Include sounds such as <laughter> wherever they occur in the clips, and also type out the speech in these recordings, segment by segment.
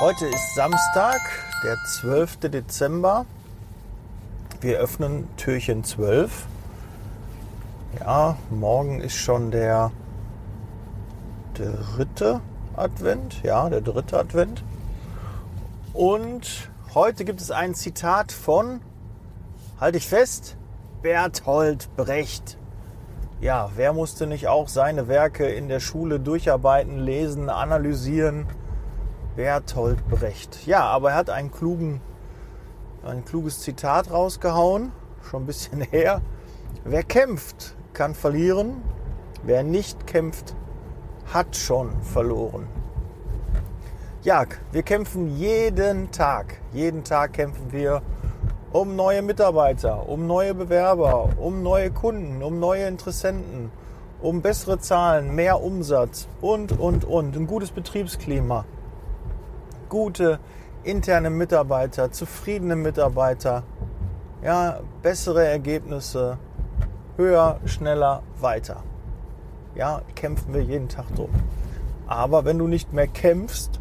Heute ist Samstag, der 12. Dezember. Wir öffnen Türchen 12. Ja, morgen ist schon der dritte Advent. Ja, der dritte Advent. Und heute gibt es ein Zitat von, halte ich fest, Berthold Brecht. Ja, wer musste nicht auch seine Werke in der Schule durcharbeiten, lesen, analysieren? Bertolt Brecht. Ja, aber er hat einen klugen, ein kluges Zitat rausgehauen, schon ein bisschen <laughs> her. Wer kämpft, kann verlieren. Wer nicht kämpft, hat schon verloren. Ja, wir kämpfen jeden Tag. Jeden Tag kämpfen wir um neue Mitarbeiter, um neue Bewerber, um neue Kunden, um neue Interessenten, um bessere Zahlen, mehr Umsatz und, und, und. Ein gutes Betriebsklima gute interne Mitarbeiter, zufriedene Mitarbeiter, ja, bessere Ergebnisse, höher, schneller, weiter. Ja, kämpfen wir jeden Tag drum. Aber wenn du nicht mehr kämpfst,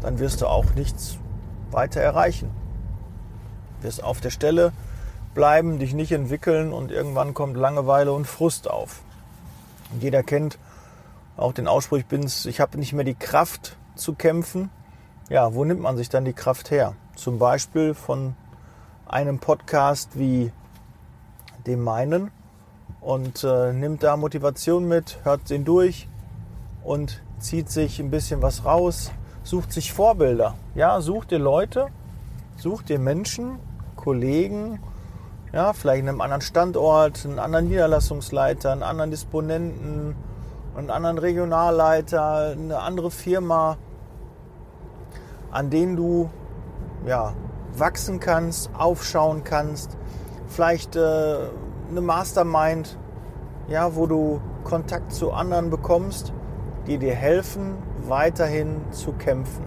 dann wirst du auch nichts weiter erreichen. Du wirst auf der Stelle bleiben, dich nicht entwickeln und irgendwann kommt Langeweile und Frust auf. Und jeder kennt auch den Ausspruch, ich, bin's, ich habe nicht mehr die Kraft, zu kämpfen. Ja, wo nimmt man sich dann die Kraft her? Zum Beispiel von einem Podcast wie dem meinen und äh, nimmt da Motivation mit, hört den durch und zieht sich ein bisschen was raus, sucht sich Vorbilder. Ja, sucht dir Leute, sucht dir Menschen, Kollegen, ja, vielleicht in einem anderen Standort, einen anderen Niederlassungsleiter, einen anderen Disponenten, einen anderen Regionalleiter, eine andere Firma, an denen du ja, wachsen kannst, aufschauen kannst. Vielleicht äh, eine Mastermind, ja, wo du Kontakt zu anderen bekommst, die dir helfen, weiterhin zu kämpfen.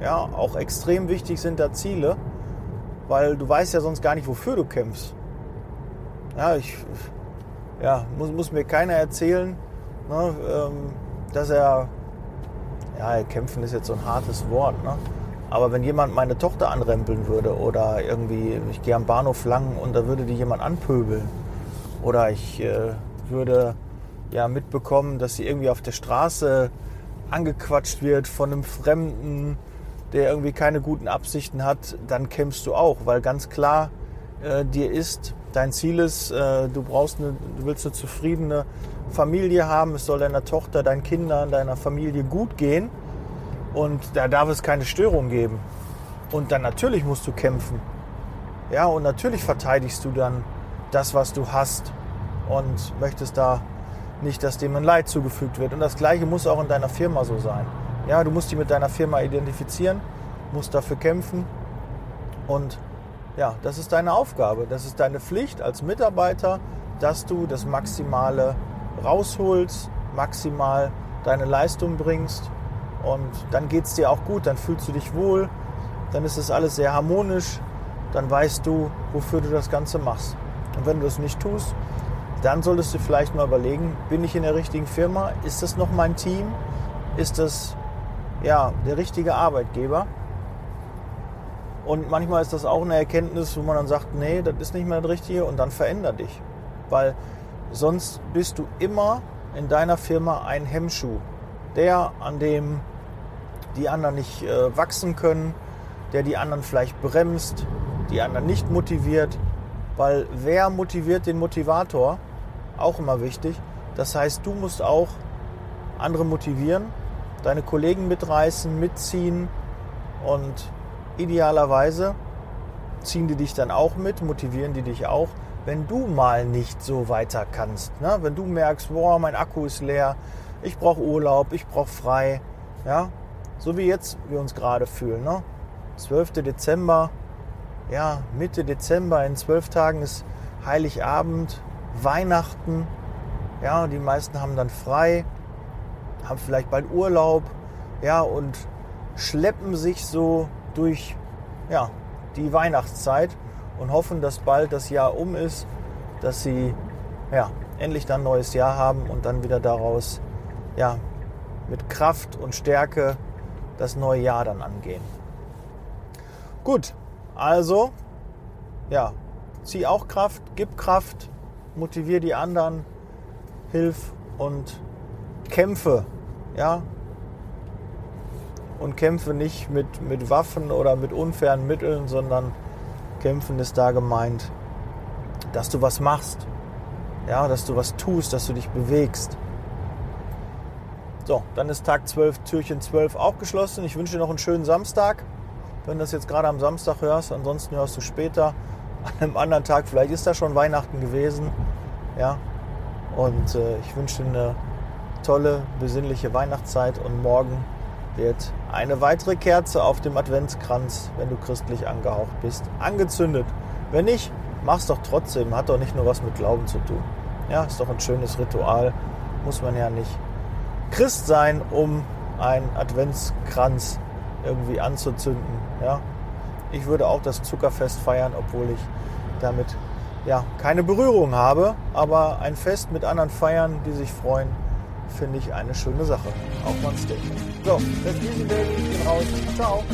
Ja, auch extrem wichtig sind da Ziele, weil du weißt ja sonst gar nicht, wofür du kämpfst. Ja, ich, ja, muss, muss mir keiner erzählen, ne, ähm, dass er ja, kämpfen ist jetzt so ein hartes Wort, ne? Aber wenn jemand meine Tochter anrempeln würde oder irgendwie, ich gehe am Bahnhof lang und da würde die jemand anpöbeln oder ich äh, würde ja mitbekommen, dass sie irgendwie auf der Straße angequatscht wird von einem Fremden, der irgendwie keine guten Absichten hat, dann kämpfst du auch, weil ganz klar äh, dir ist, dein Ziel ist, äh, du brauchst eine, du willst eine zufriedene Familie haben, es soll deiner Tochter, deinen Kindern, deiner Familie gut gehen und da darf es keine Störung geben. Und dann natürlich musst du kämpfen. Ja, und natürlich verteidigst du dann das, was du hast und möchtest da nicht, dass dem ein Leid zugefügt wird. Und das Gleiche muss auch in deiner Firma so sein. Ja, du musst dich mit deiner Firma identifizieren, musst dafür kämpfen und ja, das ist deine Aufgabe, das ist deine Pflicht als Mitarbeiter, dass du das Maximale rausholst, maximal deine Leistung bringst und dann geht es dir auch gut, dann fühlst du dich wohl, dann ist es alles sehr harmonisch, dann weißt du, wofür du das Ganze machst. Und wenn du es nicht tust, dann solltest du vielleicht mal überlegen, bin ich in der richtigen Firma? Ist das noch mein Team? Ist das ja, der richtige Arbeitgeber? Und manchmal ist das auch eine Erkenntnis, wo man dann sagt, nee, das ist nicht mehr das Richtige und dann veränder dich. Weil sonst bist du immer in deiner Firma ein Hemmschuh. Der, an dem die anderen nicht äh, wachsen können, der die anderen vielleicht bremst, die anderen nicht motiviert. Weil wer motiviert den Motivator? Auch immer wichtig. Das heißt, du musst auch andere motivieren, deine Kollegen mitreißen, mitziehen und idealerweise ziehen die dich dann auch mit, motivieren die dich auch, wenn du mal nicht so weiter kannst. Ne? Wenn du merkst, boah, mein Akku ist leer, ich brauche Urlaub, ich brauche frei. Ja? So wie jetzt wir uns gerade fühlen. Ne? 12. Dezember, ja, Mitte Dezember, in zwölf Tagen ist Heiligabend, Weihnachten. Ja, die meisten haben dann frei, haben vielleicht bald Urlaub, ja, und schleppen sich so durch ja, die Weihnachtszeit und hoffen, dass bald das Jahr um ist, dass sie ja, endlich dann ein neues Jahr haben und dann wieder daraus ja, mit Kraft und Stärke das neue Jahr dann angehen. Gut, also, ja, zieh auch Kraft, gib Kraft, motivier die anderen, hilf und kämpfe, ja. Und kämpfe nicht mit, mit Waffen oder mit unfairen Mitteln, sondern kämpfen ist da gemeint, dass du was machst, ja, dass du was tust, dass du dich bewegst. So, dann ist Tag 12, Türchen 12 auch geschlossen. Ich wünsche dir noch einen schönen Samstag. Wenn du das jetzt gerade am Samstag hörst, ansonsten hörst du später an einem anderen Tag. Vielleicht ist da schon Weihnachten gewesen. Ja, und äh, ich wünsche dir eine tolle, besinnliche Weihnachtszeit. Und morgen wird eine weitere Kerze auf dem Adventskranz, wenn du christlich angehaucht bist, angezündet. Wenn nicht, mach's doch trotzdem. Hat doch nicht nur was mit Glauben zu tun. Ja, ist doch ein schönes Ritual. Muss man ja nicht Christ sein, um einen Adventskranz irgendwie anzuzünden. Ja? Ich würde auch das Zuckerfest feiern, obwohl ich damit ja, keine Berührung habe, aber ein Fest mit anderen feiern, die sich freuen, finde ich eine schöne Sache. Auch mal ein Statement. So, das die Welt, ich bin raus. Ciao.